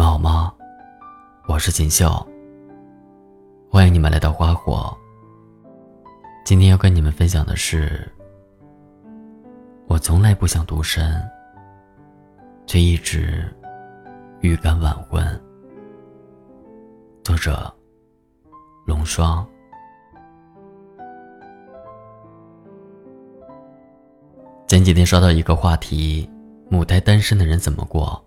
们好吗？我是锦绣。欢迎你们来到花火。今天要跟你们分享的是，我从来不想独身，却一直预感晚婚。作者：龙霜。前几天刷到一个话题：母胎单身的人怎么过？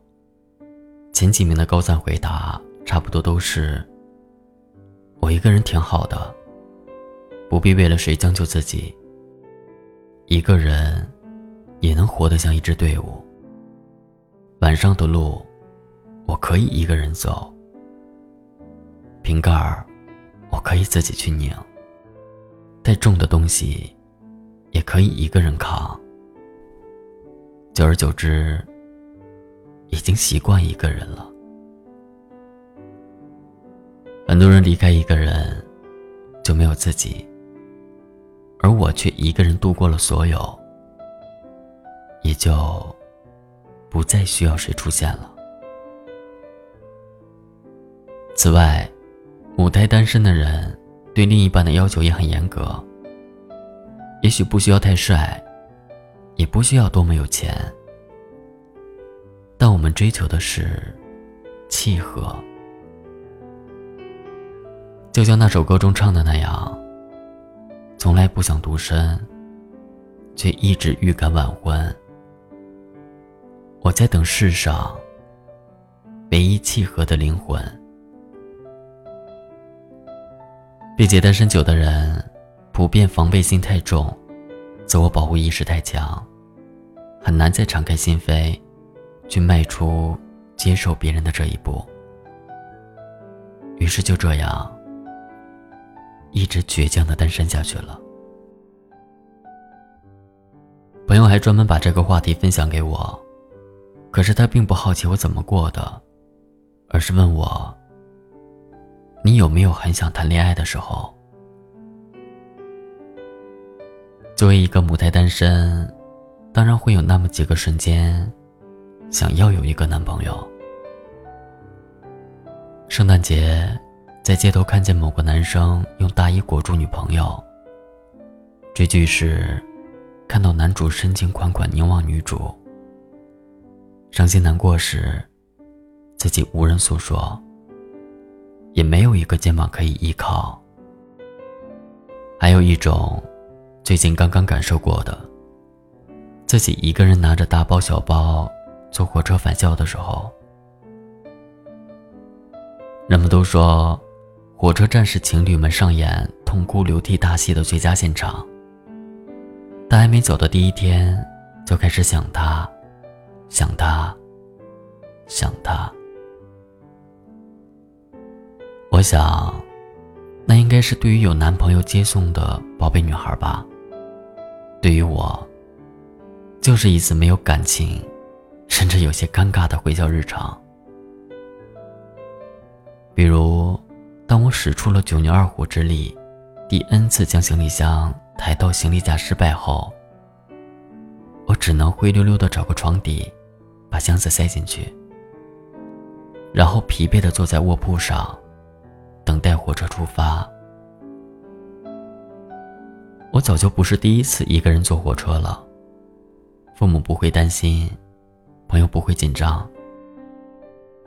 前几名的高赞回答差不多都是：我一个人挺好的，不必为了谁将就自己。一个人也能活得像一支队伍。晚上的路，我可以一个人走。瓶盖儿，我可以自己去拧。太重的东西，也可以一个人扛。久而久之。已经习惯一个人了。很多人离开一个人，就没有自己，而我却一个人度过了所有，也就不再需要谁出现了。此外，母胎单身的人对另一半的要求也很严格，也许不需要太帅，也不需要多么有钱。但我们追求的是契合，就像那首歌中唱的那样：“从来不想独身，却一直预感晚婚。我在等世上唯一契合的灵魂。”并且单身久的人，普遍防备心太重，自我保护意识太强，很难再敞开心扉。去迈出接受别人的这一步，于是就这样一直倔强的单身下去了。朋友还专门把这个话题分享给我，可是他并不好奇我怎么过的，而是问我：“你有没有很想谈恋爱的时候？”作为一个母胎单身，当然会有那么几个瞬间。想要有一个男朋友。圣诞节，在街头看见某个男生用大衣裹住女朋友。追剧时，看到男主深情款款凝望女主。伤心难过时，自己无人诉说，也没有一个肩膀可以依靠。还有一种，最近刚刚感受过的，自己一个人拿着大包小包。坐火车返校的时候，人们都说，火车站是情侣们上演痛哭流涕大戏的最佳现场。但还没走的第一天，就开始想他，想他，想他。我想，那应该是对于有男朋友接送的宝贝女孩吧。对于我，就是一次没有感情。甚至有些尴尬的回校日常，比如，当我使出了九牛二虎之力，第 n 次将行李箱抬到行李架失败后，我只能灰溜溜的找个床底，把箱子塞进去，然后疲惫的坐在卧铺上，等待火车出发。我早就不是第一次一个人坐火车了，父母不会担心。朋友不会紧张，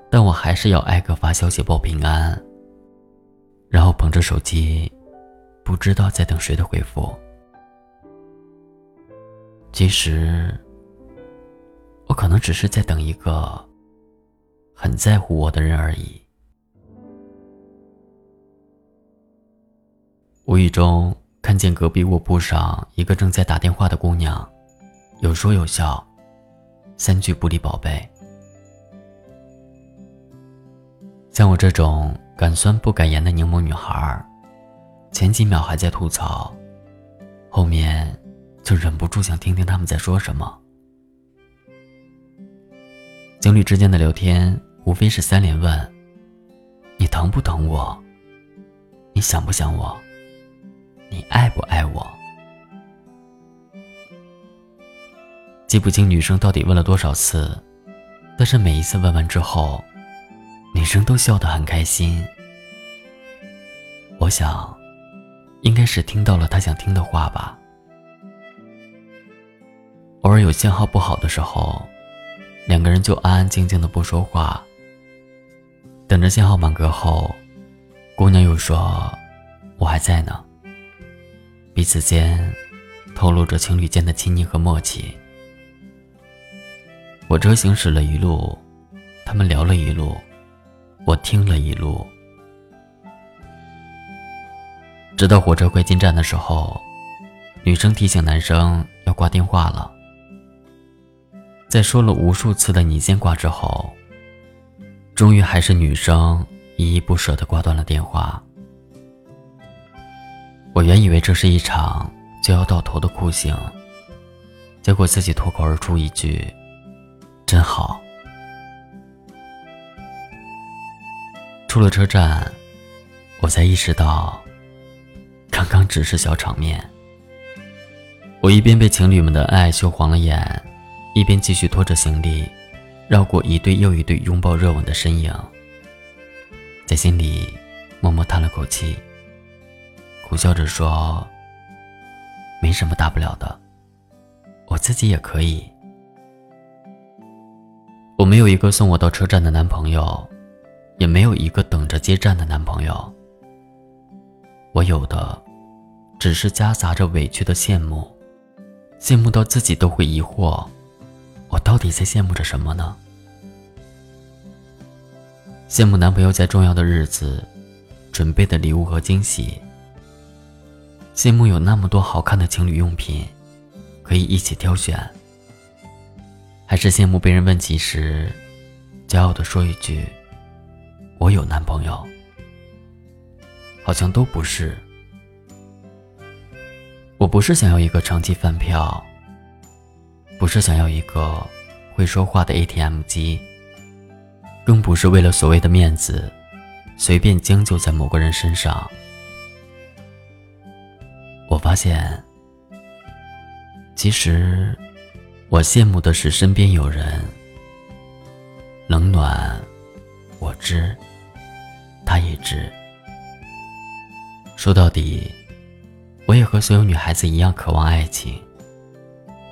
但我还是要挨个发消息报平安，然后捧着手机，不知道在等谁的回复。其实，我可能只是在等一个很在乎我的人而已。无意中看见隔壁卧铺上一个正在打电话的姑娘，有说有笑。三句不离宝贝，像我这种敢酸不敢言的柠檬女孩，前几秒还在吐槽，后面就忍不住想听听他们在说什么。情侣之间的聊天，无非是三连问：你疼不疼我？你想不想我？你爱不爱我？记不清女生到底问了多少次，但是每一次问完之后，女生都笑得很开心。我想，应该是听到了她想听的话吧。偶尔有信号不好的时候，两个人就安安静静的不说话，等着信号满格后，姑娘又说：“我还在呢。”彼此间透露着情侣间的亲昵和默契。火车行驶了一路，他们聊了一路，我听了一路，直到火车快进站的时候，女生提醒男生要挂电话了。在说了无数次的“你先挂”之后，终于还是女生依依不舍地挂断了电话。我原以为这是一场就要到头的酷刑，结果自己脱口而出一句：“真好。”出了车站，我才意识到，刚刚只是小场面。我一边被情侣们的爱羞黄了眼。一边继续拖着行李，绕过一对又一对拥抱热吻的身影，在心里默默叹了口气，苦笑着说：“没什么大不了的，我自己也可以。”我没有一个送我到车站的男朋友，也没有一个等着接站的男朋友。我有的，只是夹杂着委屈的羡慕，羡慕到自己都会疑惑。我到底在羡慕着什么呢？羡慕男朋友在重要的日子准备的礼物和惊喜，羡慕有那么多好看的情侣用品可以一起挑选，还是羡慕被人问起时骄傲的说一句“我有男朋友”？好像都不是。我不是想要一个长期饭票。不是想要一个会说话的 ATM 机，更不是为了所谓的面子，随便将就在某个人身上。我发现，其实我羡慕的是身边有人冷暖，我知，他也知。说到底，我也和所有女孩子一样渴望爱情。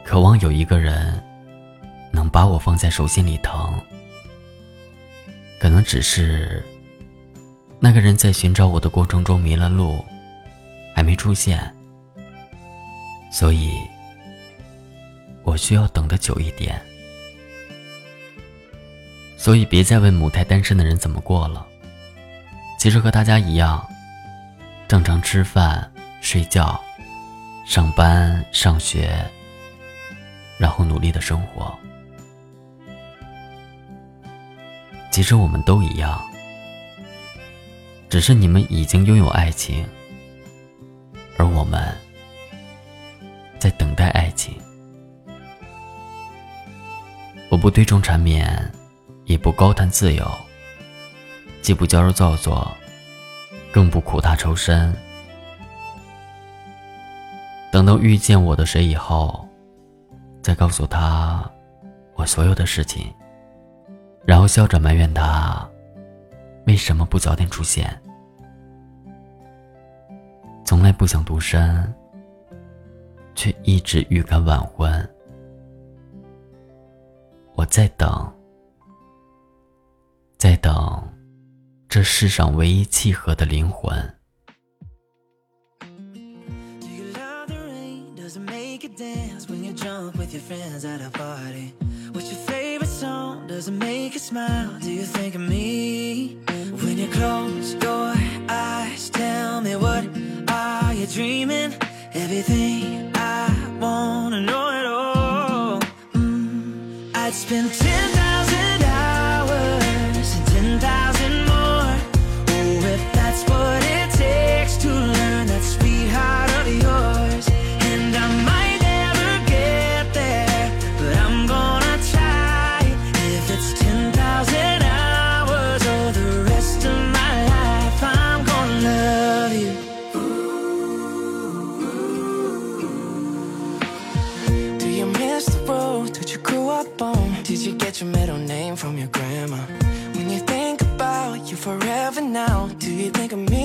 渴望有一个人能把我放在手心里疼，可能只是那个人在寻找我的过程中迷了路，还没出现，所以我需要等得久一点。所以别再问母胎单身的人怎么过了，其实和大家一样，正常吃饭、睡觉、上班、上学。然后努力的生活。其实我们都一样，只是你们已经拥有爱情，而我们在等待爱情。我不推崇缠绵，也不高谈自由，既不娇柔造作，更不苦大仇深。等到遇见我的谁以后。再告诉他我所有的事情，然后笑着埋怨他为什么不早点出现。从来不想独身，却一直预感晚婚。我在等，在等这世上唯一契合的灵魂。your friends at a party? What's your favorite song? Does it make you smile? Do you think of me? Forever now. Do you think of me?